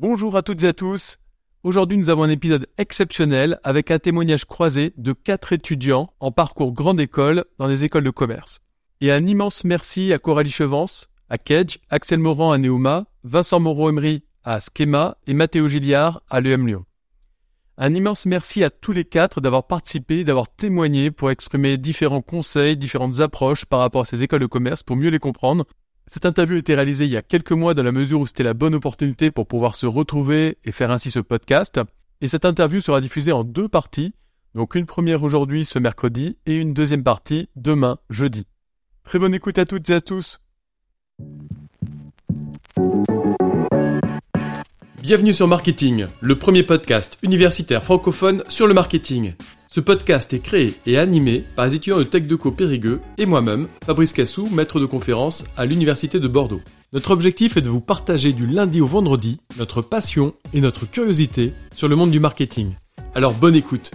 Bonjour à toutes et à tous. Aujourd'hui, nous avons un épisode exceptionnel avec un témoignage croisé de quatre étudiants en parcours grande école dans les écoles de commerce. Et un immense merci à Coralie Chevance, à Kedge, Axel Morand à Neoma, Vincent Moreau-Emery à Schema et Mathéo Gilliard à l'EM Lyon. Un immense merci à tous les quatre d'avoir participé, d'avoir témoigné pour exprimer différents conseils, différentes approches par rapport à ces écoles de commerce pour mieux les comprendre cette interview a été réalisée il y a quelques mois dans la mesure où c'était la bonne opportunité pour pouvoir se retrouver et faire ainsi ce podcast. Et cette interview sera diffusée en deux parties, donc une première aujourd'hui ce mercredi et une deuxième partie demain jeudi. Très bonne écoute à toutes et à tous. Bienvenue sur Marketing, le premier podcast universitaire francophone sur le marketing. Ce podcast est créé et animé par les étudiants de TechDeco Périgueux et moi-même, Fabrice Cassou, maître de conférence à l'Université de Bordeaux. Notre objectif est de vous partager du lundi au vendredi notre passion et notre curiosité sur le monde du marketing. Alors bonne écoute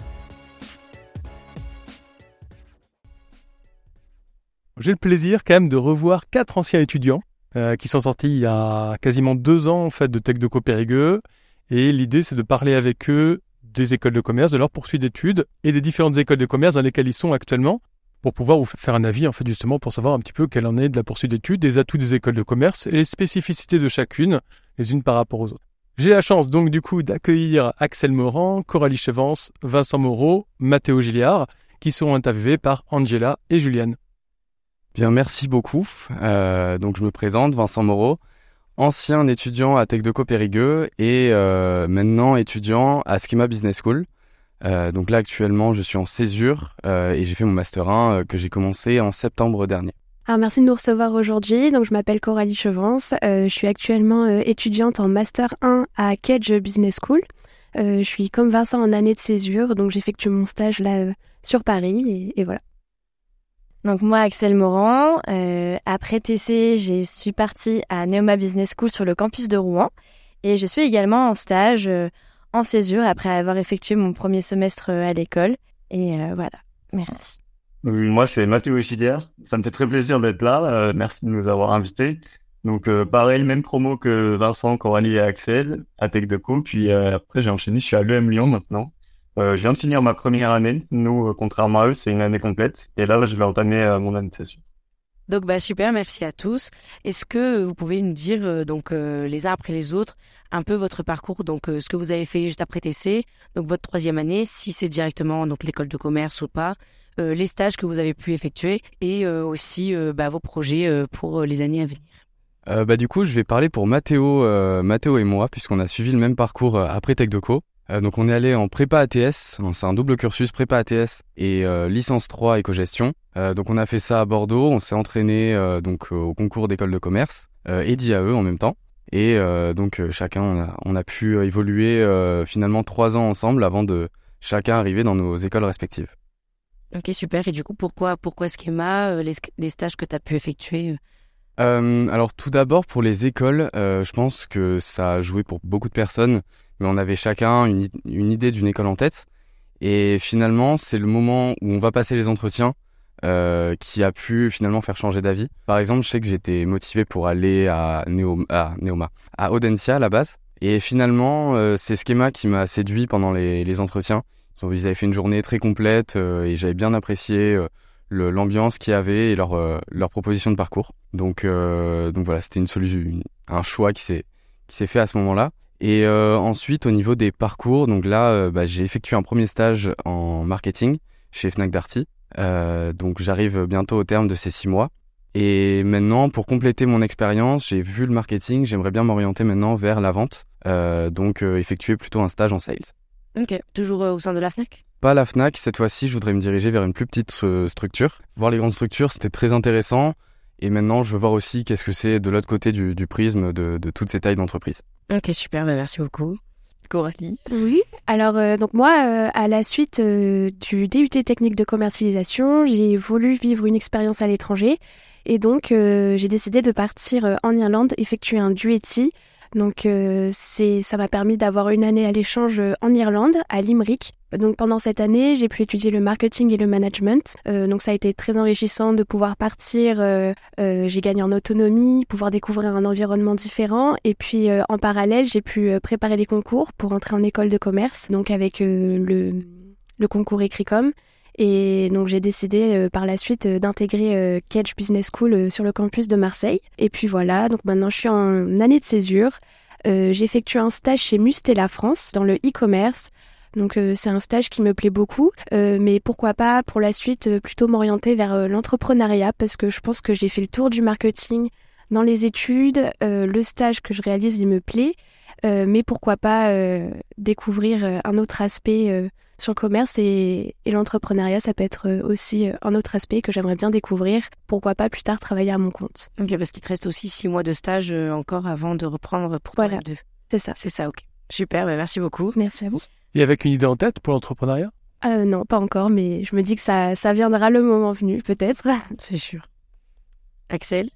J'ai le plaisir quand même de revoir quatre anciens étudiants euh, qui sont sortis il y a quasiment deux ans en fait de TechDeco Périgueux et l'idée c'est de parler avec eux des écoles de commerce, de leur poursuite d'études et des différentes écoles de commerce dans lesquelles ils sont actuellement pour pouvoir vous faire un avis, en fait, justement, pour savoir un petit peu quelle en est de la poursuite d'études, des atouts des écoles de commerce et les spécificités de chacune, les unes par rapport aux autres. J'ai la chance, donc, du coup, d'accueillir Axel Morand, Coralie Chevance, Vincent Moreau, Mathéo Gilliard, qui seront interviewés par Angela et Juliane. Bien, merci beaucoup. Euh, donc, je me présente, Vincent Moreau ancien étudiant à TechDeco Périgueux et euh, maintenant étudiant à Schema Business School. Euh, donc là actuellement je suis en césure euh, et j'ai fait mon master 1 que j'ai commencé en septembre dernier. Alors merci de nous recevoir aujourd'hui. Donc je m'appelle Coralie Chevance. je suis actuellement étudiante en master 1 à Kedge Business School. je suis comme Vincent en année de césure, donc j'effectue mon stage là sur Paris et voilà. Donc moi, Axel Morand, euh, après TC, je suis partie à Neoma Business School sur le campus de Rouen et je suis également en stage euh, en césure après avoir effectué mon premier semestre euh, à l'école. Et voilà, merci. Moi, c'est Mathieu Chidière. Ça me fait très plaisir d'être là. merci de nous avoir invités. Donc pareil, même promo que Vincent, Coralie et Axel à Tech Puis après, j'ai enchaîné, je suis à l'EM Lyon maintenant. Euh, je viens de finir ma première année. Nous, euh, contrairement à eux, c'est une année complète. Et là, je vais entamer euh, mon année de session. Donc bah super, merci à tous. Est-ce que vous pouvez nous dire donc les uns après les autres un peu votre parcours, donc ce que vous avez fait juste après TC, donc votre troisième année, si c'est directement donc l'école de commerce ou pas, les stages que vous avez pu effectuer et aussi bah, vos projets pour les années à venir. bah du coup, je vais parler pour Mathéo, Mathéo et moi puisqu'on a suivi le même parcours après TechDeco. Euh, donc on est allé en prépa ATS, c'est un double cursus prépa ATS et euh, licence 3 éco-gestion. Euh, donc on a fait ça à Bordeaux, on s'est entraîné donc au concours d'école de commerce et d'IAE en même temps. Et donc chacun on a, on a pu évoluer finalement trois ans ensemble avant de chacun arriver dans nos écoles respectives. Ok super et du coup pourquoi pourquoi Schema les, les stages que tu as pu effectuer alors tout d'abord pour les écoles, je pense que ça a joué pour beaucoup de personnes mais on avait chacun une, une idée d'une école en tête. Et finalement, c'est le moment où on va passer les entretiens euh, qui a pu finalement faire changer d'avis. Par exemple, je sais que j'étais motivé pour aller à, Néoma, à Neoma, à Audencia à la base. Et finalement, euh, c'est Schema qui m'a séduit pendant les, les, entretiens. Ils avaient fait une journée très complète euh, et j'avais bien apprécié l'ambiance qu'il y avait et leur, leur proposition de parcours. Donc, donc voilà, c'était une solution, un choix qui s'est fait à ce moment-là. Et euh, ensuite, au niveau des parcours, donc là, euh, bah, j'ai effectué un premier stage en marketing chez Fnac Darty. Euh, donc j'arrive bientôt au terme de ces six mois. Et maintenant, pour compléter mon expérience, j'ai vu le marketing, j'aimerais bien m'orienter maintenant vers la vente. donc effectuer plutôt un stage en sales. Ok, toujours au sein de la Fnac? Pas la Fnac, cette fois-ci, je voudrais me diriger vers une plus petite structure. Voir les grandes structures, c'était très intéressant. Et maintenant, je veux voir aussi qu'est-ce que c'est de l'autre côté du, prisme de, de toutes ces tailles d'entreprise. Ok, super, bah, merci beaucoup. Coralie Oui, alors euh, donc moi, euh, à la suite euh, du DUT technique de commercialisation, j'ai voulu vivre une expérience à l'étranger et donc j'ai décidé de partir en Irlande effectuer un DUETI Donc euh, ça m'a permis d'avoir une année à l'échange en Irlande, à Limerick. Donc pendant cette année, j'ai pu étudier le marketing et le management. Euh, donc ça a été très enrichissant de pouvoir partir. Euh, j'ai gagné en autonomie, pouvoir découvrir un environnement différent. Et puis en parallèle, j'ai pu préparer les concours pour entrer en école de commerce. Donc avec le, le concours Écricom. Et donc j'ai décidé euh, par la suite euh, d'intégrer euh, Cage Business School sur le campus de Marseille. Et puis voilà, donc maintenant je suis en année de césure. j'ai effectué un stage chez Mustela France dans le e-commerce. Donc c'est un stage qui me plaît beaucoup, mais pourquoi pas pour la suite plutôt m'orienter vers l'entrepreneuriat parce que je pense que j'ai fait le tour du marketing dans les études. le stage que je réalise il me plaît, mais pourquoi pas découvrir un autre aspect sur le commerce et, l'entrepreneuriat, ça peut être euh, aussi euh, un autre aspect que j'aimerais bien découvrir. Pourquoi pas plus tard travailler à mon compte. Ok, parce qu'il te reste aussi six mois de stage euh, encore avant de reprendre pour voilà. deux. C'est ça. C'est ça, ok. Super, bah, merci beaucoup. Merci à vous. Et avec une idée en tête pour l'entrepreneuriat? Non, pas encore, mais je me dis que ça, ça viendra le moment venu, peut-être. C'est sûr. Axel?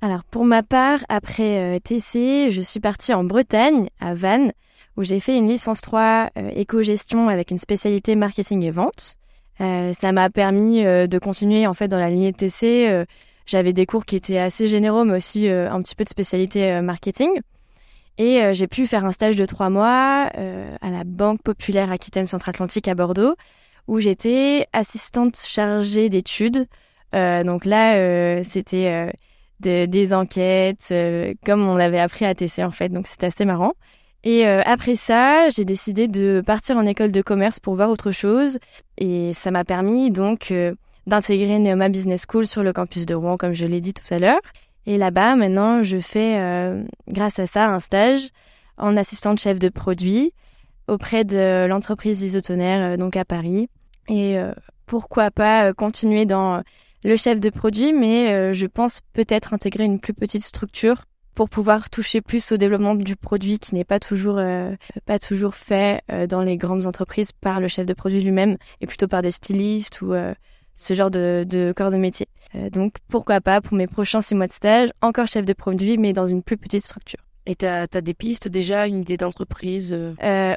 Alors pour ma part, après TC, je suis partie en Bretagne, à Vannes, où j'ai fait une licence 3 euh, éco-gestion avec une spécialité marketing et vente. Euh, ça m'a permis euh, de continuer en fait dans la lignée de TC. J'avais des cours qui étaient assez généraux, mais aussi un petit peu de spécialité marketing. Et j'ai pu faire un stage de trois mois à la Banque Populaire Aquitaine Centre-Atlantique à Bordeaux, où j'étais assistante chargée d'études. donc là, c'était des enquêtes, comme on avait appris à TC en fait. Donc c'était assez marrant. Et euh, après ça, j'ai décidé de partir en école de commerce pour voir autre chose. Et ça m'a permis donc euh, d'intégrer Neoma Business School sur le campus de Rouen, comme je l'ai dit tout à l'heure. Et là-bas, maintenant, je fais, euh, grâce à ça, un stage en assistante chef de produit auprès de l'entreprise isotonaire, donc à Paris. Et pourquoi pas continuer dans le chef de produit, mais je pense peut-être intégrer une plus petite structure pour pouvoir toucher plus au développement du produit qui n'est pas toujours euh, pas toujours fait euh, dans les grandes entreprises par le chef de produit lui-même et plutôt par des stylistes ou euh, ce genre de, de, corps de métier. donc pourquoi pas pour mes prochains six mois de stage encore chef de produit mais dans une plus petite structure. Et tu as, des pistes déjà, une idée d'entreprise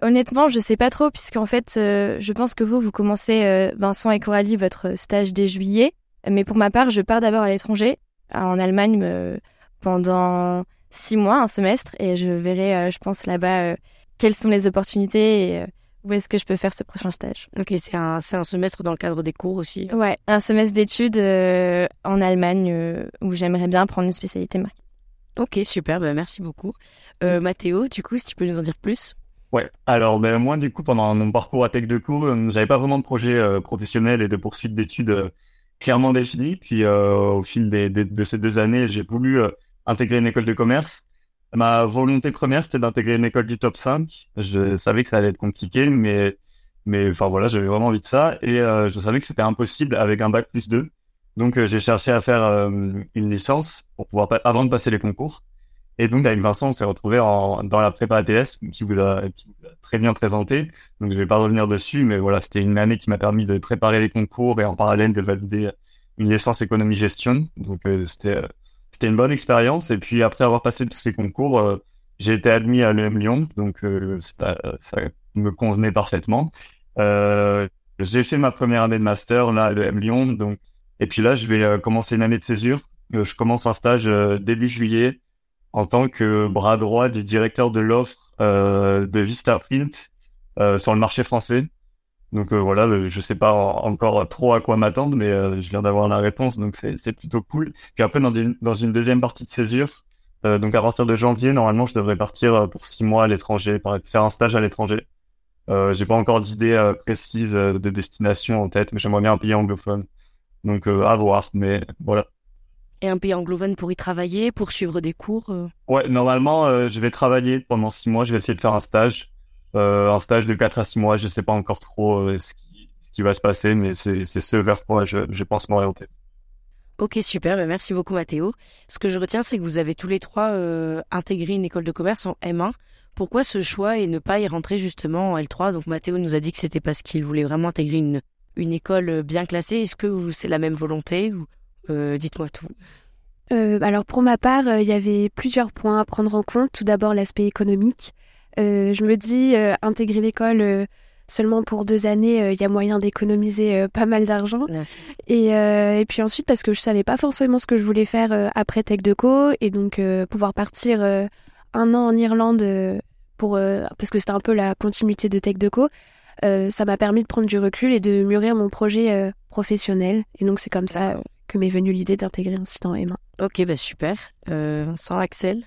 Honnêtement, je sais pas trop puisqu'en fait, je pense que vous vous commencez Vincent et Coralie votre stage dès juillet, mais pour ma part, je pars d'abord à l'étranger en Allemagne pendant six mois, un semestre, et je verrai, euh, je pense, là-bas euh, quelles sont les opportunités et euh, où est-ce que je peux faire ce prochain stage. Ok, c'est un, un semestre dans le cadre des cours aussi Ouais, un semestre d'études en Allemagne où j'aimerais bien prendre une spécialité marketing. Ok, super, bah, merci beaucoup. Euh, Mathéo, du coup, si tu peux nous en dire plus Ouais, alors ben, moi, du coup, pendant mon parcours à Tech de Co, j'avais pas vraiment de projet professionnel et de poursuite d'études clairement défini. Puis au fil des, de ces deux années, j'ai voulu intégrer une école de commerce. Ma volonté première, c'était d'intégrer une école du top 5. Je savais que ça allait être compliqué, mais, mais enfin voilà, j'avais vraiment envie de ça. Et euh, je savais que c'était impossible avec un bac plus 2. Donc euh, j'ai cherché à faire euh, une licence pour pouvoir avant de passer les concours. Et donc avec Vincent, on s'est retrouvé dans la prépa ATS qui vous, a, qui vous a très bien présenté. Donc je vais pas revenir dessus, mais voilà, c'était une année qui m'a permis de préparer les concours et en parallèle de valider une licence économie gestion. Donc c'était c'était une bonne expérience. Et puis après avoir passé tous ces concours, euh, j'ai été admis à l'EM Lyon, donc euh, ça, ça, me convenait parfaitement. Euh, j'ai fait ma première année de master là à l'EM Lyon, donc et puis là je vais commencer une année de césure. je commence un stage début juillet en tant que bras droit du directeur de l'offre de Vistaprint sur le marché français. Donc euh, voilà, euh, je sais pas encore trop à quoi m'attendre, mais euh, je viens d'avoir la réponse, donc c'est plutôt cool. Puis après, dans, dans une deuxième partie de césure, donc à partir de janvier, normalement, je devrais partir pour six mois à l'étranger, faire un stage à l'étranger. Euh, J'ai pas encore d'idée précise de destination en tête, mais j'aimerais bien un pays anglophone. Donc à voir, mais voilà. Et un pays anglophone pour y travailler, pour suivre des cours Ouais, normalement, je vais travailler pendant six mois, je vais essayer de faire un stage. Euh, un stage de 4 à 6 mois, je sais pas encore trop euh, ce, qui, ce, qui, va se passer, mais c'est ce vers quoi je, je pense m'orienter. Ok, super, bah, merci beaucoup Mathéo. Ce que je retiens, c'est que vous avez tous les trois euh, intégré une école de commerce en M1. Pourquoi ce choix et ne pas y rentrer justement en L3 Donc Mathéo nous a dit que c'était parce qu'il voulait vraiment intégrer une, une école bien classée. Est-ce que c'est la même volonté ou Dites-moi tout. Alors pour ma part, il y avait plusieurs points à prendre en compte. Tout d'abord l'aspect économique. Je me dis, intégrer l'école seulement pour deux années, il y a moyen d'économiser pas mal d'argent. Et, et, puis ensuite, parce que je savais pas forcément ce que je voulais faire après Tech Deco, et donc pouvoir partir un an en Irlande pour parce que c'était un peu la continuité de Tech Deco, ça m'a permis de prendre du recul et de mûrir mon projet professionnel. Et donc c'est comme ça que m'est venue l'idée d'intégrer un site en M1. Ok, bah super. Euh, sans Axel?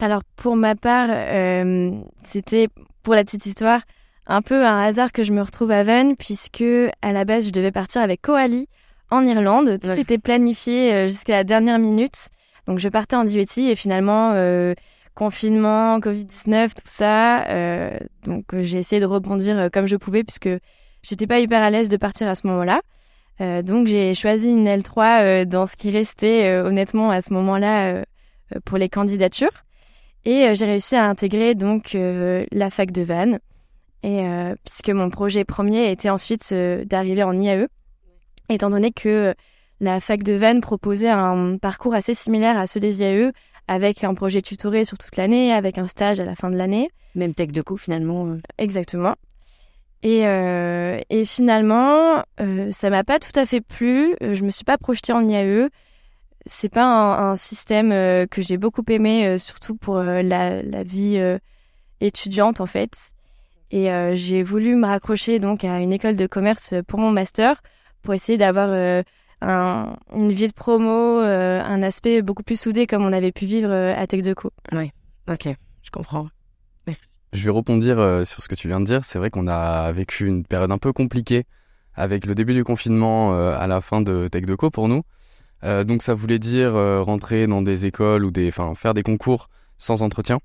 Alors pour ma part, euh, c'était pour la petite histoire un peu un hasard que je me retrouve à Vannes puisque à la base je devais partir avec Coali en Irlande. Tout était planifié euh, jusqu'à la dernière minute. Donc je partais en duty et finalement euh, confinement, Covid-19, tout ça. Euh, donc j'ai essayé de rebondir comme je pouvais puisque j'étais pas hyper à l'aise de partir à ce moment-là. Euh, donc j'ai choisi une L3 euh, dans ce qui restait euh, honnêtement à ce moment-là pour les candidatures et j'ai réussi à intégrer donc la fac de Vannes et puisque mon projet premier était ensuite d'arriver en IAE étant donné que la fac de Vannes proposait un parcours assez similaire à ceux des IAE avec un projet tutoré sur toute l'année, avec un stage à la fin de l'année. Même tech de co finalement. Exactement. Et, euh, et finalement, euh, ça m'a pas tout à fait plu. Euh, je me suis pas projetée en IAE. C'est pas un, un système euh, que j'ai beaucoup aimé, euh, surtout pour la, la, vie étudiante en fait. Et j'ai voulu me raccrocher donc à une école de commerce pour mon master, pour essayer d'avoir un, une vie de promo, un aspect beaucoup plus soudé comme on avait pu vivre à Tech Deco. Oui, ok, je comprends. Je vais rebondir euh, sur ce que tu viens de dire. C'est vrai qu'on a vécu une période un peu compliquée avec le début du confinement euh, à la fin de Tech Deco pour nous. Euh, donc ça voulait dire rentrer dans des écoles ou des, enfin faire des concours sans entretien.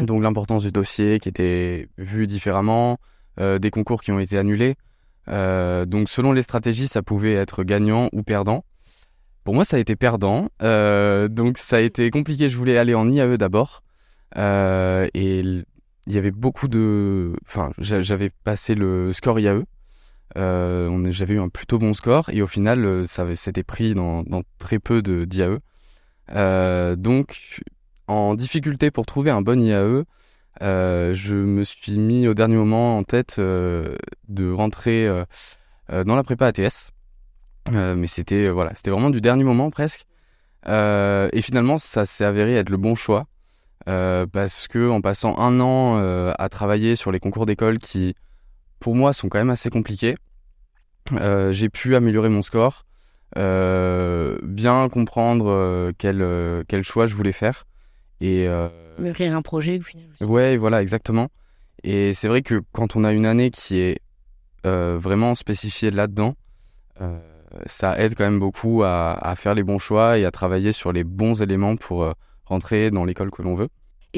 Donc l'importance du dossier qui était vu différemment, des concours qui ont été annulés. donc selon les stratégies, ça pouvait être gagnant ou perdant. Pour moi, ça a été perdant. donc ça a été compliqué. Je voulais aller en IAE d'abord. et il y avait beaucoup de. Enfin, j'avais passé le score IAE. Euh, j'avais eu un plutôt bon score et au final, euh, ça s'était pris dans, très peu d'IAE. Euh, donc, en difficulté pour trouver un bon IAE, euh, je me suis mis au dernier moment en tête de rentrer dans la prépa ATS. mais c'était voilà, vraiment du dernier moment presque. et finalement, ça s'est avéré être le bon choix. Parce que en passant un an à travailler sur les concours d'école qui, pour moi, sont quand même assez compliqués, euh, j'ai pu améliorer mon score, bien comprendre quel quel choix je voulais faire et mûrir un projet au final. Aussi. Ouais, voilà, exactement. Et c'est vrai que quand on a une année qui est vraiment spécifiée là-dedans, ça aide quand même beaucoup à, à, faire les bons choix et à travailler sur les bons éléments pour rentrer dans l'école que l'on veut.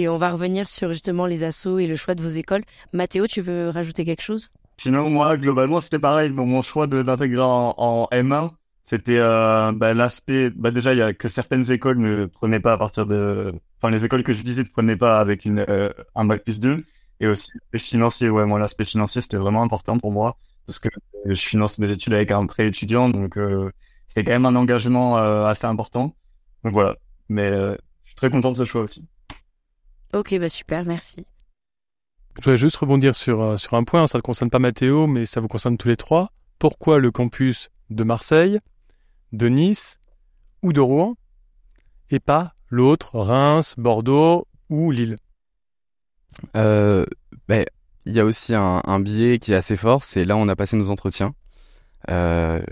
Et on va revenir sur justement les assos et le choix de vos écoles. Mathéo, tu veux rajouter quelque chose? Sinon, moi, globalement, c'était pareil. mon choix d'intégrer en, en, M1, c'était euh, bah, l'aspect. Bah, déjà, il y a que certaines écoles ne prenaient pas à partir de. Enfin, les écoles que je visite ne prenaient pas avec euh, un bac plus 2. Et aussi l'aspect financier. Ouais, moi, l'aspect financier, c'était vraiment important pour moi parce que je finance mes études avec un prêt étudiant, donc euh, c'était quand même un engagement euh, assez important. Donc voilà. Mais euh, je suis très content de ce choix aussi. Ok, bah super, merci. Je voudrais juste rebondir sur, euh, sur un point, ça ne concerne pas Mathéo, mais ça vous concerne tous les trois. Pourquoi le campus de Marseille, de Nice ou de Rouen et pas l'autre, Reims, Bordeaux ou Lille? Euh, ben, Il y a aussi un, un, biais qui est assez fort, c'est là où on a passé nos entretiens. Euh,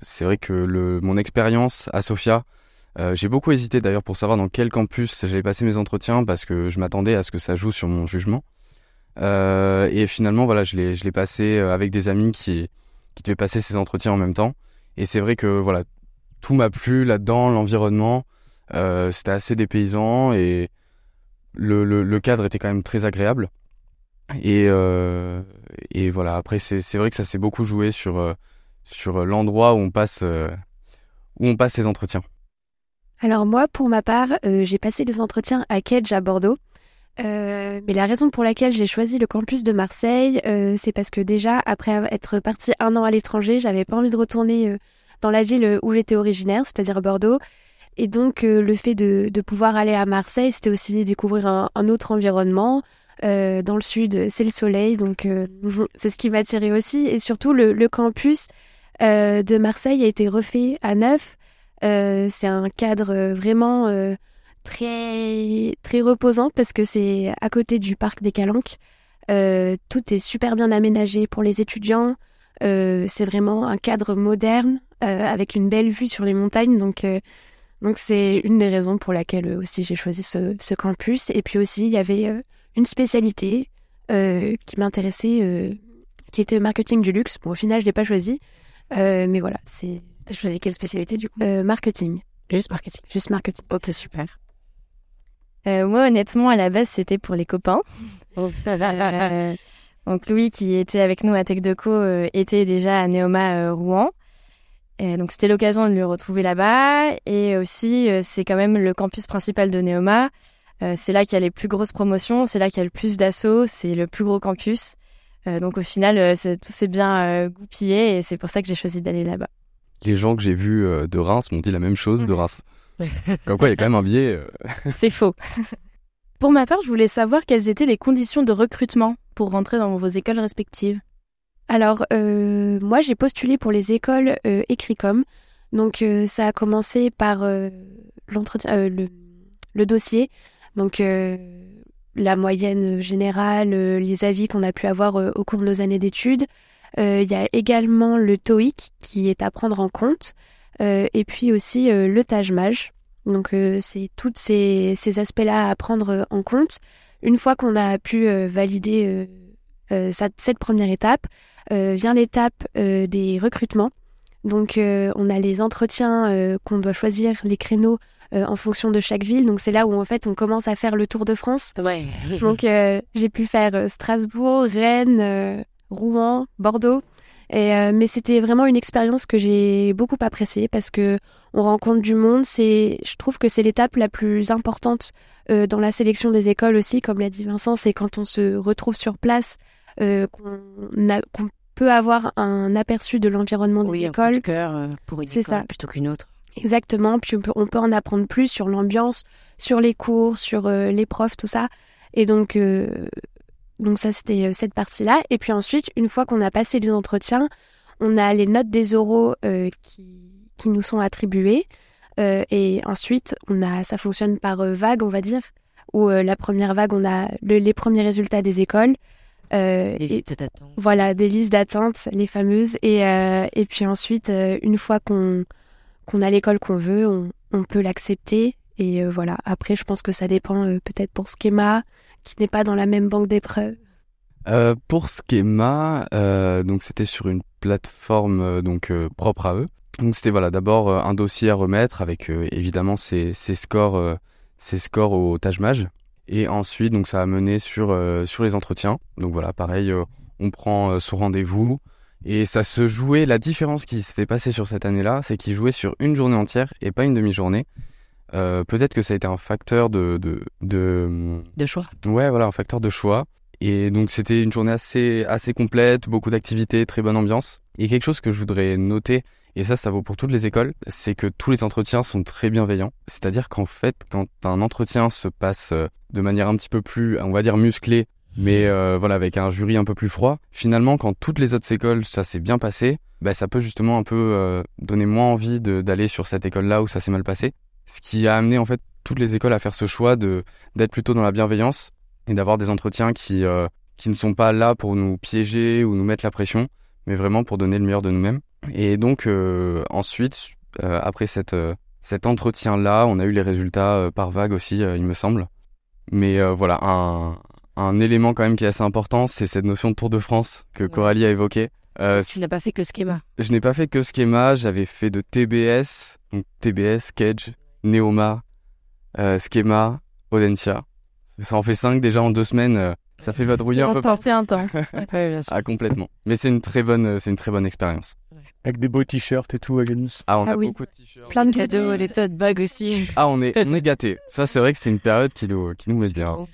c'est vrai que le, mon expérience à Sofia, euh, j'ai beaucoup hésité d'ailleurs pour savoir dans quel campus j'allais passer mes entretiens parce que je m'attendais à ce que ça joue sur mon jugement. Euh, et finalement, voilà, je l'ai, passé euh, avec des amis qui, qui devaient passer ces entretiens en même temps. Et c'est vrai que voilà, tout m'a plu là-dedans, l'environnement, c'était assez dépaysant et le, le, le, cadre était quand même très agréable. Et, et voilà, après c'est, vrai que ça s'est beaucoup joué sur, sur l'endroit où on passe où on passe ces entretiens. Alors moi, pour ma part, euh, j'ai passé des entretiens à Kedge à Bordeaux. Euh, mais la raison pour laquelle j'ai choisi le campus de Marseille, euh, c'est parce que déjà, après être partie un an à l'étranger, j'avais pas envie de retourner dans la ville où j'étais originaire, c'est-à-dire Bordeaux. Et donc, le fait de, de, pouvoir aller à Marseille, c'était aussi découvrir un, autre environnement. dans le sud, c'est le soleil, donc c'est ce qui m'a attiré aussi. Et surtout, le campus de Marseille a été refait à neuf. C'est un cadre vraiment très très reposant parce que c'est à côté du parc des Calanques. Euh, tout est super bien aménagé pour les étudiants. Euh, c'est vraiment un cadre moderne euh, avec une belle vue sur les montagnes. Donc donc c'est une des raisons pour laquelle aussi j'ai choisi ce, ce, campus. Et puis aussi il y avait une spécialité qui m'intéressait, qui était le marketing du luxe. Bon au final je l'ai pas choisi, mais voilà c'est. T'as choisi quelle spécialité du coup? Marketing. Juste marketing. Juste marketing. Ok super. Euh, moi, honnêtement, à la base, c'était pour les copains. Oh. euh, donc Louis, qui était avec nous à Tech Deco, euh, était déjà à Neoma euh, Rouen. donc c'était l'occasion de le retrouver là-bas. Et aussi, c'est quand même le campus principal de Neoma. c'est là qu'il y a les plus grosses promotions, c'est là qu'il y a le plus d'assauts, c'est le plus gros campus. donc au final, tout s'est bien goupillé et c'est pour ça que j'ai choisi d'aller là-bas. Les gens que j'ai vus de Reims m'ont dit la même chose de Reims. Comme quoi, il y a quand même un biais. Euh. C'est faux. Pour ma part, je voulais savoir quelles étaient les conditions de recrutement pour rentrer dans vos écoles respectives. Alors, euh, moi, j'ai postulé pour les écoles euh, Écricom. Donc, euh, ça a commencé par l'entretien, le, le, dossier. Donc, la moyenne générale, les avis qu'on a pu avoir au cours de nos années d'études. Il y a également le TOEIC qui est à prendre en compte. Euh, et puis aussi euh, le Taj Maj. Donc euh, c'est tous ces, ces aspects-là à prendre en compte. Une fois qu'on a pu valider cette première étape, vient l'étape des recrutements. Donc on a les entretiens qu'on doit choisir les créneaux en fonction de chaque ville. Donc c'est là où en fait on commence à faire le tour de France. Ouais. Donc j'ai pu faire Strasbourg, Rennes, Rouen, Bordeaux. Et, euh, mais c'était vraiment une expérience que j'ai beaucoup appréciée parce que on rencontre du monde. C'est, je trouve que c'est l'étape la plus importante euh, dans la sélection des écoles aussi, comme l'a dit Vincent. C'est quand on se retrouve sur place euh, qu'on, peut avoir un aperçu de l'environnement des oui, écoles. Un cœur pour une école ça. plutôt qu'une autre. Exactement. Puis on peut, on peut en apprendre plus sur l'ambiance, sur les cours, sur les profs, tout ça. Et donc, donc ça, c'était euh, cette partie-là. Et puis ensuite, une fois qu'on a passé les entretiens, on a les notes des oraux euh, qui, qui, nous sont attribuées. Euh, et ensuite, on a, ça fonctionne par vague, on va dire, où la première vague, on a les premiers résultats des écoles. des listes d'attente. Voilà, des listes d'attente, les fameuses. Et, et puis ensuite, une fois qu'on qu'on a l'école qu'on veut, on, on peut l'accepter. Et voilà, après, je pense que ça dépend peut-être pour schéma, qui n'est pas dans la même banque d'épreuves euh, Pour Schema, euh, donc c'était sur une plateforme euh, donc euh, propre à eux. Donc c'était voilà d'abord un dossier à remettre avec évidemment ses, scores ses scores au Taj et ensuite donc ça a mené sur sur les entretiens. Donc voilà pareil on prend son rendez-vous et ça se jouait la différence qui s'était passée sur cette année-là, c'est qu'il jouait sur une journée entière et pas une demi-journée. Euh, peut-être que ça a été un facteur de, de, de... De choix. Ouais, voilà, un facteur de choix. Et donc c'était une journée assez, assez complète, beaucoup d'activités, très bonne ambiance. Et quelque chose que je voudrais noter, et ça, ça vaut pour toutes les écoles, c'est que tous les entretiens sont très bienveillants. C'est-à-dire qu'en fait, quand un entretien se passe euh, de manière un petit peu plus, on va dire, musclée, mais euh, voilà, avec un jury un peu plus froid, finalement, quand toutes les autres écoles, ça s'est bien passé, bah, ça peut justement un peu euh, donner moins envie d'aller sur cette école-là où ça s'est mal passé ce qui a amené en fait toutes les écoles à faire ce choix de d'être plutôt dans la bienveillance et d'avoir des entretiens qui euh, qui ne sont pas là pour nous piéger ou nous mettre la pression, mais vraiment pour donner le meilleur de nous-mêmes. Et donc euh, ensuite, euh, après cette cet entretien là, on a eu les résultats par vague aussi, il me semble. Mais voilà un un élément quand même qui est assez important, c'est cette notion de Tour de France que Coralie a évoqué. Euh, tu n'as pas fait que schéma. Je n'ai pas fait que schéma, j'avais fait de TBS, donc TBS, Cage, Neoma, euh, Schema, Audencia. Ça en fait 5 déjà en deux semaines. Euh, ça fait vadrouiller un peu. C'est intense. ah complètement. Mais c'est une très bonne, c'est une très bonne expérience. Avec des beaux t-shirts et tout, Agnès. Ah, on ah a beaucoup de t-shirts. Plein de cadeaux, des tote bags aussi. Ah, on est, on est gâtés. Ça, c'est vrai que c'est une période qui nous, qui nous met bien.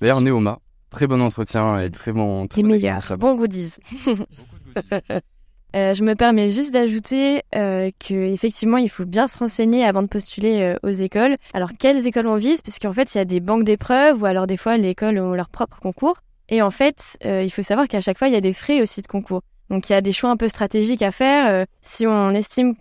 D'ailleurs, Neoma, très bon entretien et très bon. Très meilleur. Bon goodies. Euh, je me permets juste d'ajouter euh, que effectivement, il faut bien se renseigner avant de postuler euh, aux écoles. Alors, quelles écoles on vise? Puisqu'en fait, il y a des banques d'épreuves ou alors des fois, les écoles ont leur propre concours. Et en fait, euh, il faut savoir qu'à chaque fois, il y a des frais aussi de concours. Donc, il y a des choix un peu stratégiques à faire. Euh, si on estime,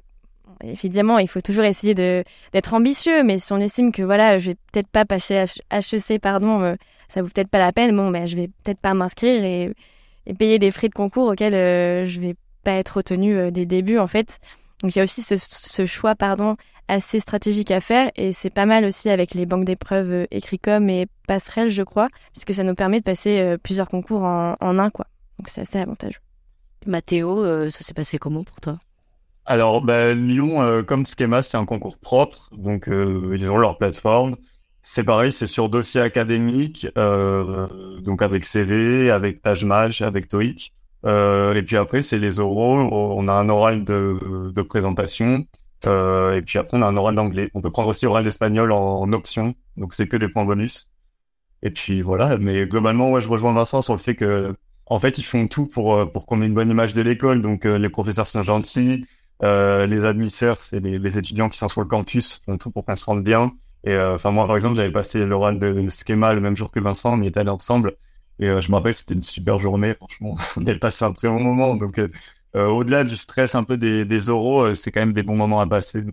évidemment, il faut toujours essayer d'être ambitieux, mais si on estime que voilà, je vais peut-être pas passer HEC, pardon, euh, ça vaut peut-être pas la peine. Bon, ben, je vais peut-être pas m'inscrire et, et payer des frais de concours auxquels euh, je vais pas être retenu euh, des débuts en fait. Donc il y a aussi ce, ce choix pardon assez stratégique à faire et c'est pas mal aussi avec les banques d'épreuves euh, Écricom et Passerelle je crois puisque ça nous permet de passer euh, plusieurs concours en, en un quoi. Donc c'est assez avantageux. Mathéo, euh, ça s'est passé comment pour toi? Alors, bah, Lyon, euh, comme Schema, c'est un concours propre, donc euh, ils ont leur plateforme. C'est pareil, c'est sur dossier académique, euh, donc avec CV, avec Page Match, avec TOEIC. Euh, et puis après, c'est les oraux. On a un oral de, de présentation. Euh, et puis après, on a un oral d'anglais. On peut prendre aussi oral d'espagnol en, option. Donc, c'est que des points bonus. Et puis voilà. Mais globalement, ouais, je rejoins Vincent sur le fait que, en fait, ils font tout pour, euh, pour qu'on ait une bonne image de l'école. Donc, les professeurs sont gentils. Les admisseurs, c'est les, étudiants qui sont sur le campus, font tout pour qu'on se rende bien. Et enfin moi par exemple j'avais passé l'oral de Schema le même jour que Vincent, on y était allés ensemble et euh, je me rappelle c'était une super journée franchement, on avait passé un très bon moment donc euh, euh, au-delà du stress un peu des, des oraux, c'est quand même des bons moments à passer.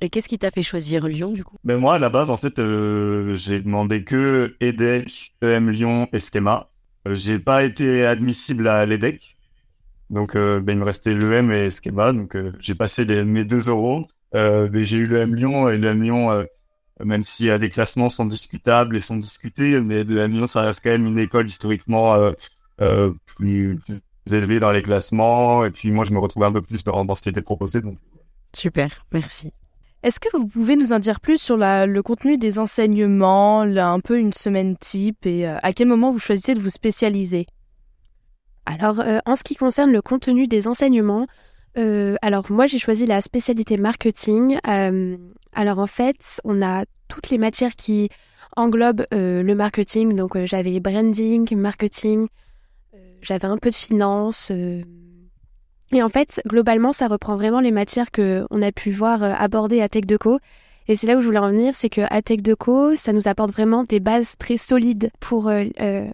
Et qu'est-ce qui t'a fait choisir Lyon du coup? Mais moi à la base en fait j'ai demandé que EDEC, EM Lyon et j'ai pas été admissible à l'EDEC. Donc ben, il me restait l'EM et Schema donc j'ai passé les, mes deux oraux. Euh, mais j'ai eu l'EM Lyon et l'EM Lyon euh, même si euh, les classements sont discutables et sont discutés, mais le Lyon, ça reste quand même une école historiquement euh, euh, plus, plus élevée dans les classements. Et puis moi, je me retrouvais un peu plus dans, dans ce qui était proposé. Donc. Super, merci. Est-ce que vous pouvez nous en dire plus sur la- le contenu des enseignements, là, un peu une semaine type, et euh, à quel moment vous choisissez de vous spécialiser? Alors, euh, en ce qui concerne le contenu des enseignements, euh, alors moi j'ai choisi la spécialité marketing. Euh, alors en fait, on a toutes les matières qui englobent euh, le marketing. Donc j'avais branding, marketing, j'avais un peu de finance. Et en fait, globalement, ça reprend vraiment les matières que on a pu voir aborder à Tech Deco. Et c'est là où je voulais en venir, c'est que à Tech Deco, ça nous apporte vraiment des bases très solides pour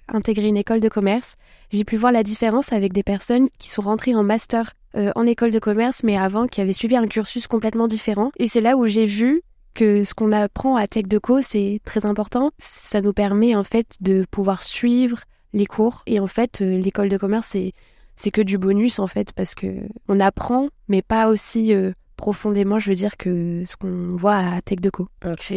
intégrer une école de commerce. J'ai pu voir la différence avec des personnes qui sont rentrées en master euh, en école de commerce, mais avant qui avaient suivi un cursus complètement différent. Et c'est là où j'ai vu que ce qu'on apprend à Tech Deco, c'est très important. Ça nous permet en fait de pouvoir suivre les cours. Et en fait, euh, l'école de commerce, c'est c'est que du bonus en fait parce que on apprend, mais pas aussi euh, profondément, je veux dire, que ce qu'on voit à Tech Deco.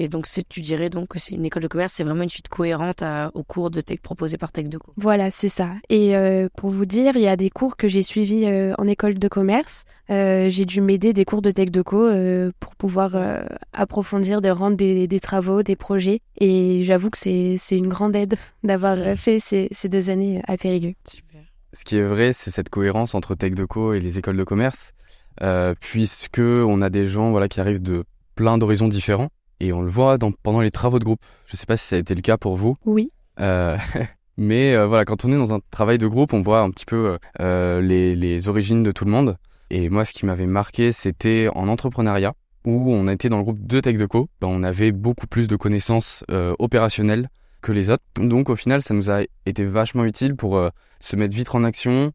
Donc, tu dirais donc que c'est une école de commerce, c'est vraiment une suite cohérente à- aux cours de tech proposés par Tech Deco. Voilà, c'est ça. Et euh, pour vous dire, il y a des cours que j'ai suivis euh, en école de commerce. Euh, j'ai dû m'aider des cours de tech deco euh, pour pouvoir euh, approfondir, de rendre des, des travaux, des projets. Et j'avoue que c'est une grande aide d'avoir fait ces, ces deux années à Périgueux. Super. Ce qui est vrai, c'est cette cohérence entre Tech Deco et les écoles de commerce, euh, puisque on a des gens voilà qui arrivent de plein d'horizons différents et on le voit dans, pendant les travaux de groupe. Je sais pas si ça a été le cas pour vous, Oui. euh, mais euh, voilà, quand on est dans un travail de groupe, on voit un petit peu euh, les, les origines de tout le monde. Et moi, ce qui m'avait marqué, c'était en entrepreneuriat où on était dans le groupe de Tech Deco. Ben, on avait beaucoup plus de connaissances opérationnelles que les autres. Donc au final, ça nous a été vachement utile pour se mettre vite en action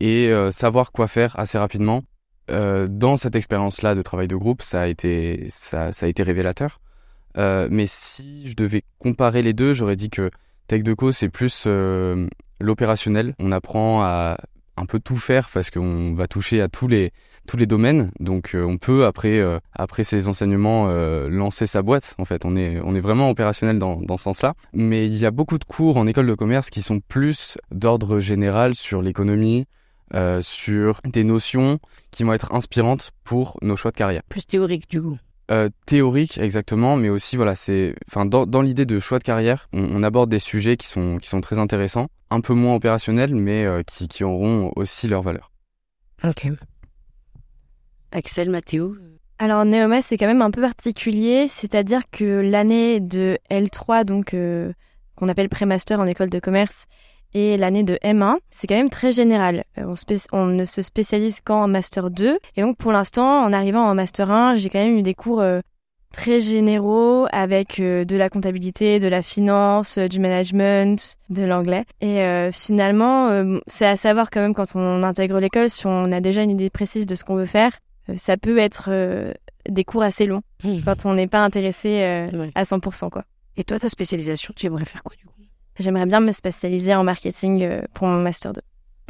et savoir quoi faire assez rapidement. Euh, dans cette expérience-là de travail de groupe, ça a été, ça, a été révélateur. Euh, mais si je devais comparer les deux, j'aurais dit que Tech Deco, c'est plus euh, l'opérationnel. On apprend à un peu tout faire parce qu'on va toucher à tous les tous les domaines. Donc on peut après après ces enseignements lancer sa boîte. En fait, on est on est vraiment opérationnel dans dans ce sens-là. Mais il y a beaucoup de cours en école de commerce qui sont plus d'ordre général sur l'économie, euh, sur des notions qui vont être inspirantes pour nos choix de carrière. Plus théorique du coup. Euh, théorique exactement, mais aussi voilà, c'est, enfin dans, dans l'idée de choix de carrière, on, on aborde des sujets qui sont qui sont très intéressants, un peu moins opérationnels, mais euh, qui qui auront aussi leur valeur. Ok. Axel, Mathéo. Alors Neoma, c'est quand même un peu particulier, c'est-à-dire que l'année de L3, donc euh, qu'on appelle pré-master en école de commerce, Et l'année de M1, c'est quand même très général. On, on, ne se spécialise qu'en Master 2. Et donc pour l'instant, en arrivant en Master 1, j'ai quand même eu des cours très généraux avec de la comptabilité, de la finance, du management, de l'anglais. Et finalement, c'est à savoir quand même quand on intègre l'école, si on a déjà une idée précise de ce qu'on veut faire, ça peut être des cours assez longs mmh. quand on n'est pas intéressé euh, à 100%. Quoi. Et toi, ta spécialisation, tu aimerais faire quoi du coup? J'aimerais bien me spécialiser en marketing euh, pour mon Master 2.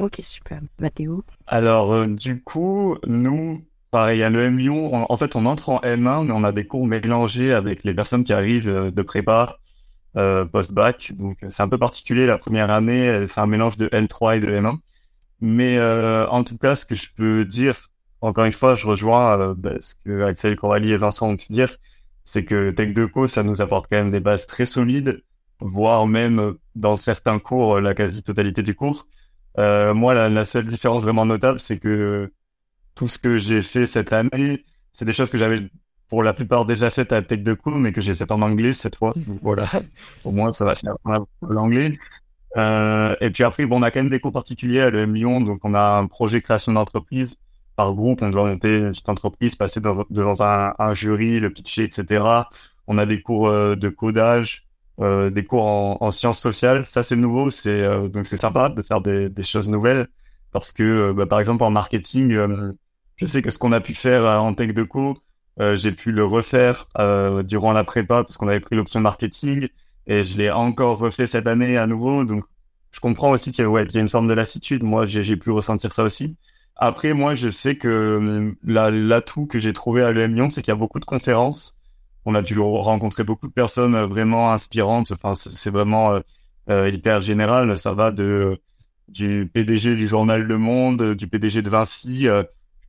Ok, super. Mathéo Alors, euh, du coup, nous, pareil, à l'EM Lyon, en fait, on entre en M1, mais on a des cours mélangés avec les personnes qui arrivent de prépa post-bac. Donc, c'est un peu particulier la première année, c'est un mélange de L3 et de M1. Mais en tout cas, ce que je peux dire encore une fois, je rejoins euh, bah, ce que Axel Coralie et Vincent ont pu dire, c'est que Tech Deco, ça nous apporte quand même des bases très solides, voire même euh, dans certains cours, euh, la quasi-totalité du cours. Euh, moi, la, la, seule différence vraiment notable, c'est que tout ce que j'ai fait cette année, c'est des choses que j'avais pour la plupart déjà faites à Tech Deco, mais que j'ai fait en anglais cette fois. Voilà, au moins ça va finir par l'anglais. Euh, et puis après, bon, on a quand même des cours particuliers à l'EM Lyon, donc on a un projet création d'entreprise par groupe, on doit monter une petite entreprise, passer devant un, jury, le pitcher, etc. On a des cours de codage, euh, des cours en, sciences sociales. Ça, c'est nouveau, c'est euh, donc c'est sympa de faire des, choses nouvelles parce que, bah, par exemple, en marketing, je sais que ce qu'on a pu faire en tech de co, j'ai pu le refaire durant la prépa parce qu'on avait pris l'option marketing et je l'ai encore refait cette année à nouveau. Donc, je comprends aussi qu'il y a une forme de lassitude. Moi, j'ai pu ressentir ça aussi. Après, moi, je sais que euh, l'atout que j'ai trouvé à l'EM Lyon, c'est qu'il y a beaucoup de conférences. On a pu rencontrer beaucoup de personnes euh, vraiment inspirantes. Enfin, c'est vraiment euh, hyper général. Ça va de du PDG du journal Le Monde, du PDG de Vinci,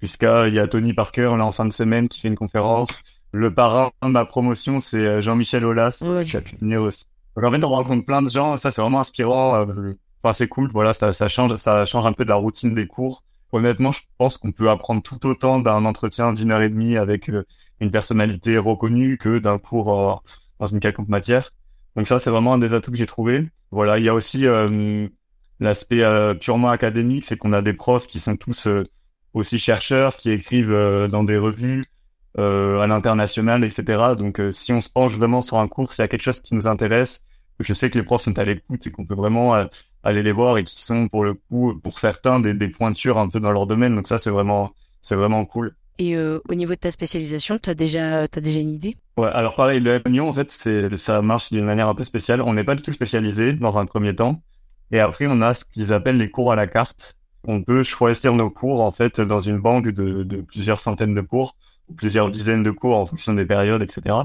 jusqu'à il y a Tony Parker là en fin de semaine qui fait une conférence. Le parrain de ma promotion, c'est Jean-Michel Aulas qui a pu venir aussi. Donc en fait, on rencontre plein de gens. Ça, c'est vraiment inspirant. Enfin, c'est cool. Voilà, ça, ça change, ça change un peu de la routine des cours honnêtement, je pense qu'on peut apprendre tout autant d'un entretien d'une heure et demie avec euh, une personnalité reconnue que d'un cours dans une quelconque matière. Donc ça, c'est vraiment un des atouts que j'ai trouvé. Voilà, il y a aussi euh, l'aspect euh, purement académique, c'est qu'on a des profs qui sont tous aussi chercheurs, qui écrivent dans des revues à l'international, etc. Donc si on se penche vraiment sur un cours, s'il y a quelque chose qui nous intéresse, je sais que les profs sont à l'écoute et qu'on peut vraiment euh, aller les voir et qui sont pour le coup, pour certains, des, des pointures un peu dans leur domaine. Donc ça, c'est vraiment, c'est vraiment cool. Et euh, au niveau de ta spécialisation, tu as déjà, as déjà une idée? Ouais, alors pareil, le Lyon, en fait, c'est, ça marche d'une manière un peu spéciale. On n'est pas du tout spécialisé dans un premier temps. Et après, on a ce qu'ils appellent les cours à la carte. On peut choisir nos cours, en fait, dans une banque de, de plusieurs centaines de cours, ou plusieurs dizaines de cours en fonction des périodes, etc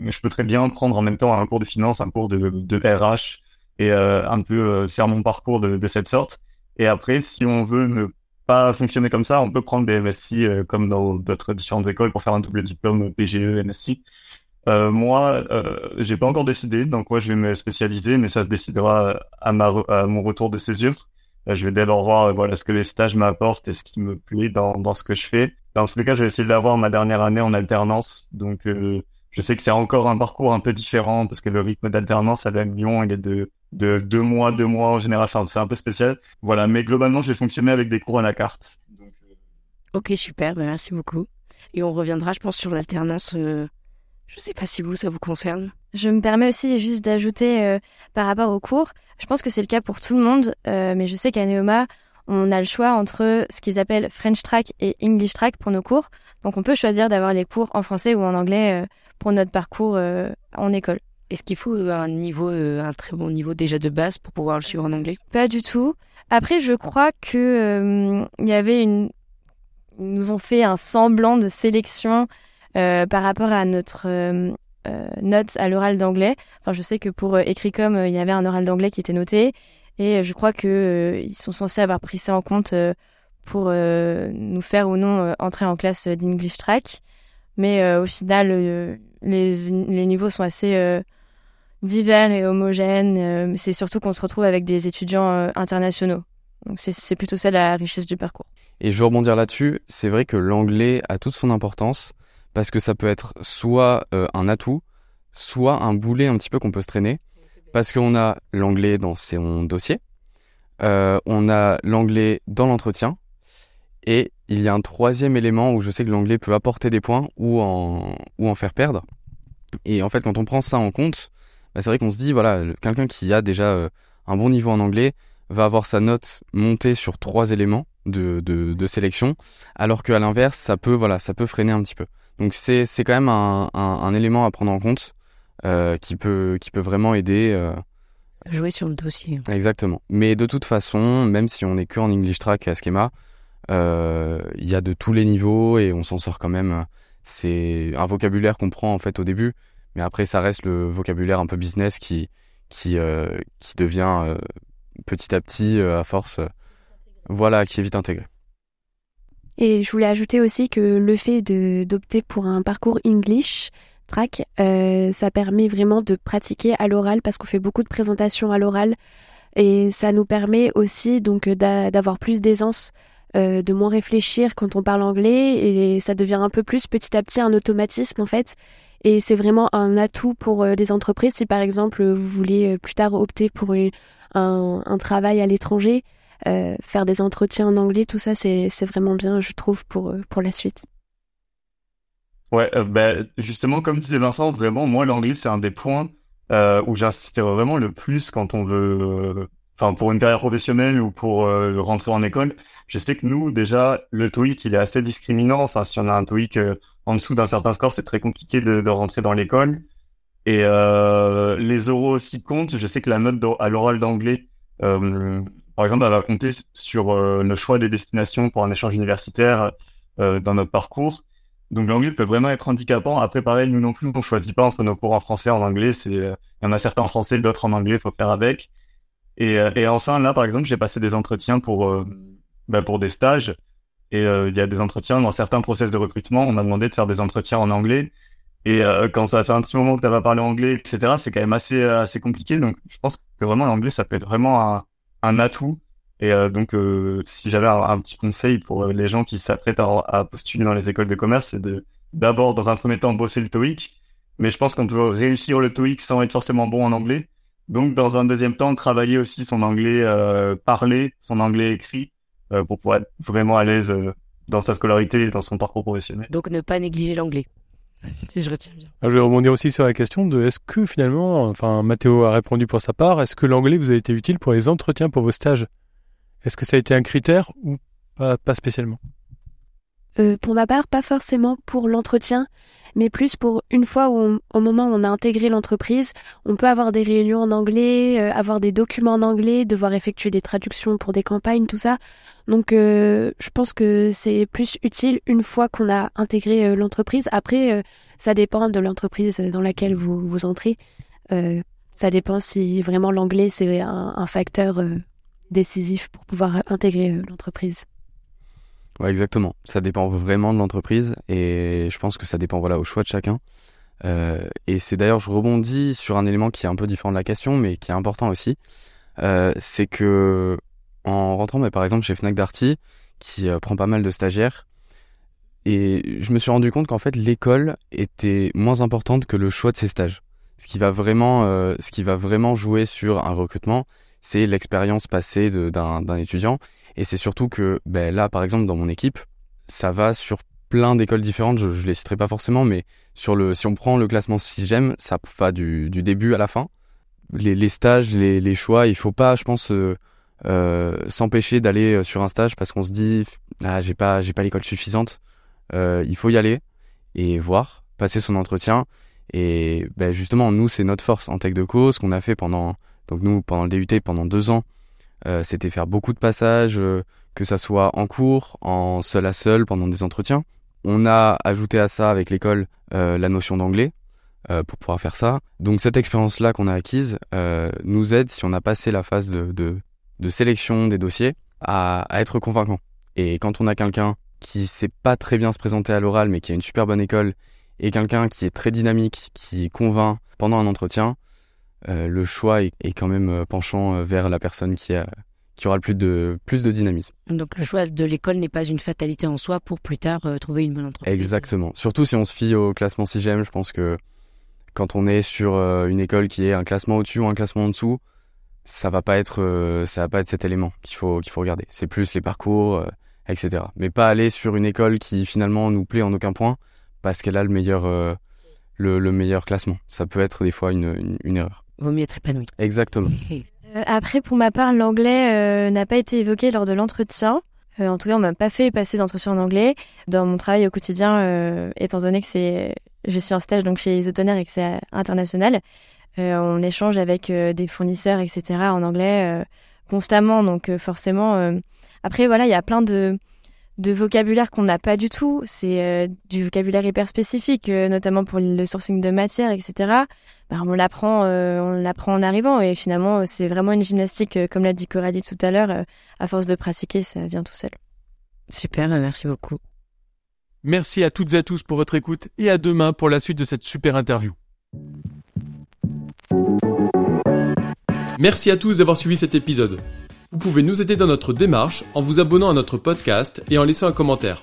mais je peux très bien prendre en même temps un cours de finance, un cours de, de RH et euh, un peu euh, faire mon parcours de, de, cette sorte. Et après, si on veut ne pas fonctionner comme ça, on peut prendre des MSI euh, comme dans d'autres différentes écoles pour faire un double diplôme PGE, MSI. Euh, moi, euh, j'ai pas encore décidé donc quoi je vais me spécialiser, mais ça se décidera à, ma à mon retour de césure. je vais d'abord voir voilà ce que les stages m'apportent et ce qui me plaît dans, dans ce que je fais. Dans tous les cas, je vais essayer d'avoir ma dernière année en alternance, donc je sais que c'est encore un parcours un peu différent parce que le rythme d'alternance à la Lyon, il est de, de deux mois, deux mois en général. Enfin, c'est un peu spécial. Voilà. Mais globalement, je vais fonctionner avec des cours à la carte. Donc, euh, Ok, super. Ben, merci beaucoup. Et on reviendra, je pense, sur l'alternance. Euh... Je sais pas si vous, ça vous concerne. Je me permets aussi juste d'ajouter euh, par rapport aux cours. Je pense que c'est le cas pour tout le monde, euh, mais je sais qu'à Neoma, on a le choix entre ce qu'ils appellent French Track et English Track pour nos cours. Donc on peut choisir d'avoir les cours en français ou en anglais euh, pour notre parcours euh, en école. Est-ce qu'il faut un niveau, euh, un très bon niveau déjà de base pour pouvoir le suivre en anglais? Pas du tout. Après, je crois que il y avait une, ils nous ont fait un semblant de sélection par rapport à notre note à l'oral d'anglais. Enfin, je sais que pour écrit comme il y avait un oral d'anglais qui était noté et je crois que euh, ils sont censés avoir pris ça en compte euh, pour euh, nous faire ou non entrer en classe d'English Track. Mais au final, les, les, niveaux sont assez divers et homogènes. c'est surtout qu'on se retrouve avec des étudiants internationaux. Donc c'est plutôt ça la richesse du parcours. Et je veux rebondir là-dessus. C'est vrai que l'anglais a toute son importance parce que ça peut être soit un atout, soit un boulet un petit peu qu'on peut se traîner parce qu'on a l'anglais dans son dossier, euh, on a l'anglais dans l'entretien. Et il y a un troisième élément où je sais que l'anglais peut apporter des points ou en, ou en faire perdre. Et en fait, quand on prend ça en compte, bah, c'est vrai qu'on se dit, voilà, quelqu'un qui a déjà euh, un bon niveau en anglais va avoir sa note montée sur trois éléments de, de, de sélection, alors qu'à l'inverse, ça peut, voilà, ça peut freiner un petit peu. Donc c'est, c'est quand même un, un, un, élément à prendre en compte euh, qui, peut, qui peut vraiment aider. Euh... Jouer sur le dossier. Exactement. Mais de toute façon, même si on est que en English Track et à Schema, il y a de tous les niveaux et on s'en sort quand même. C'est un vocabulaire qu'on prend en fait au début, mais après ça reste le vocabulaire un peu business qui qui euh, qui devient euh, petit à petit à force, voilà, qui est vite intégré. Et je voulais ajouter aussi que le fait d'opter pour un parcours English track, euh, ça permet vraiment de pratiquer à l'oral parce qu'on fait beaucoup de présentations à l'oral et ça nous permet aussi donc d'avoir plus d'aisance euh, de moins réfléchir quand on parle anglais et ça devient un peu plus petit à petit un automatisme en fait. Et c'est vraiment un atout pour euh, des entreprises. Si par exemple vous voulez euh, plus tard opter pour un, travail à l'étranger, faire des entretiens en anglais, tout ça c'est vraiment bien, je trouve, pour, pour la suite. Ouais, ben, justement, comme disait Vincent, vraiment, moi, l'anglais, c'est un des points où j'insiste vraiment le plus quand on veut enfin pour une carrière professionnelle ou pour rentrer en école, je sais que nous déjà le TOEIC il est assez discriminant. Enfin si on a un TOEIC euh, en dessous d'un certain score, c'est très compliqué de, de rentrer dans l'école. Et euh, les oraux aussi comptent. Je sais que la note à l'oral d'anglais, euh, par exemple, elle va compter sur le choix des destinations pour un échange universitaire dans notre parcours. Donc l'anglais peut vraiment être handicapant. Après, pareil, nous non plus, on choisit pas entre nos cours en français et en anglais. C'est, il y en a certains en français, d'autres en anglais, faut faire avec. Et, euh, et enfin, là, par exemple, j'ai passé des entretiens pour, euh, bah, pour des stages. Et euh, il y a des entretiens dans certains process de recrutement. On m'a demandé de faire des entretiens en anglais. Et quand ça fait un petit moment que tu pas parlé anglais, etc., c'est quand même assez, assez compliqué. Donc, je pense que vraiment l'anglais, ça peut être vraiment un, un atout. Et donc, si j'avais un, petit conseil pour les gens qui s'apprêtent à, à, postuler dans les écoles de commerce, c'est de d'abord, dans un premier temps, bosser le TOEIC. Mais je pense qu'on peut réussir le TOEIC sans être forcément bon en anglais. Donc, dans un deuxième temps, travailler aussi son anglais euh, parlé, son anglais écrit, euh, pour pouvoir être vraiment à l'aise euh, dans sa scolarité et dans son parcours professionnel. Donc, ne pas négliger l'anglais. si je retiens bien. je vais rebondir aussi sur la question de est-ce que finalement, enfin, Mathéo a répondu pour sa part, est-ce que l'anglais vous a été utile pour les entretiens pour vos stages? Est-ce que ça a été un critère ou pas, pas spécialement? Euh, Pour ma part, pas forcément pour l'entretien, mais plus pour une fois où au moment où on a intégré l'entreprise, on peut avoir des réunions en anglais, euh, avoir des documents en anglais, devoir effectuer des traductions pour des campagnes, tout ça. Donc euh, je pense que c'est plus utile une fois qu'on a intégré euh, l'entreprise. Après, euh, ça dépend de l'entreprise dans laquelle vous, vous entrez. ça dépend si vraiment l'anglais c'est un, un facteur décisif pour pouvoir intégrer l'entreprise. Ouais, exactement. Ça dépend vraiment de l'entreprise et je pense que ça dépend voilà au choix de chacun. Euh, et c'est d'ailleurs, je rebondis sur un élément qui est un peu différent de la question, mais qui est important aussi. Euh, c'est que en rentrant, mais par exemple chez Fnac Darty, qui euh, prend pas mal de stagiaires, et je me suis rendu compte qu'en fait l'école était moins importante que le choix de ses stages. Ce qui va vraiment, ce qui va vraiment jouer sur un recrutement, c'est l'expérience passée d'un étudiant et c'est surtout que ben, là, par exemple, dans mon équipe, ça va sur plein d'écoles différentes. Je, je les citerai pas forcément, mais sur le, si on prend le classement 6 ça va du, début à la fin. Les, stages, les, choix, il faut pas, je pense, euh, euh, s'empêcher d'aller euh, sur un stage parce qu'on se dit, ah, j'ai pas, pas l'école suffisante. Il faut y aller et voir, passer son entretien. Et ben, justement, nous, c'est notre force en tech de cause qu'on a fait pendant, donc nous, pendant le DUT, pendant deux ans, euh, c'était faire beaucoup de passages, euh, que ça soit en cours, en seul à seul, pendant des entretiens. On a ajouté à ça avec l'école euh, la notion d'anglais pour pouvoir faire ça. Donc cette expérience-là qu'on a acquise nous aide, si on a passé la phase de, de, de sélection des dossiers, à, à, être convaincant. Et quand on a quelqu'un qui sait pas très bien se présenter à l'oral, mais qui a une super bonne école, et quelqu'un qui est très dynamique, qui convainc pendant un entretien, le choix est, est, quand même euh, penchant euh, vers la personne qui, a, qui aura le plus de, plus de dynamisme. Donc le choix de l'école n'est pas une fatalité en soi pour plus tard euh, trouver une bonne entreprise. Exactement. Surtout si on se fie au classement 6GM, je pense que quand on est sur euh, une école qui est un classement au-dessus ou un classement en dessous, ça va pas être ça va pas être cet élément qu'il faut qu'il faut regarder. C'est plus les parcours, etc. Mais pas aller sur une école qui finalement nous plaît en aucun point parce qu'elle a le meilleur le, le, meilleur classement. Ça peut être des fois une, une, erreur. Vaut mieux être épanoui. Exactement. après, pour ma part, l'anglais n'a pas été évoqué lors de l'entretien. Euh, en tout cas, on m'a pas fait passer d'entretien en anglais. Dans mon travail au quotidien, euh, étant donné que c'est, je suis en stage donc chez Isotoner et que c'est international, euh, on échange avec des fournisseurs, etc. en anglais constamment. Donc forcément, après voilà, il y a plein de de vocabulaire qu'on n'a pas du tout. C'est euh, du vocabulaire hyper spécifique, euh, notamment pour le sourcing de matière, etc. Bah, on l'apprend, euh, on l'apprend en arrivant et finalement c'est vraiment une gymnastique, comme l'a dit Coralie tout à l'heure. à force de pratiquer, ça vient tout seul. Super, merci beaucoup. Merci à toutes et à tous pour votre écoute et à demain pour la suite de cette super interview. Merci à tous d'avoir suivi cet épisode. Vous pouvez nous aider dans notre démarche en vous abonnant à notre podcast et en laissant un commentaire.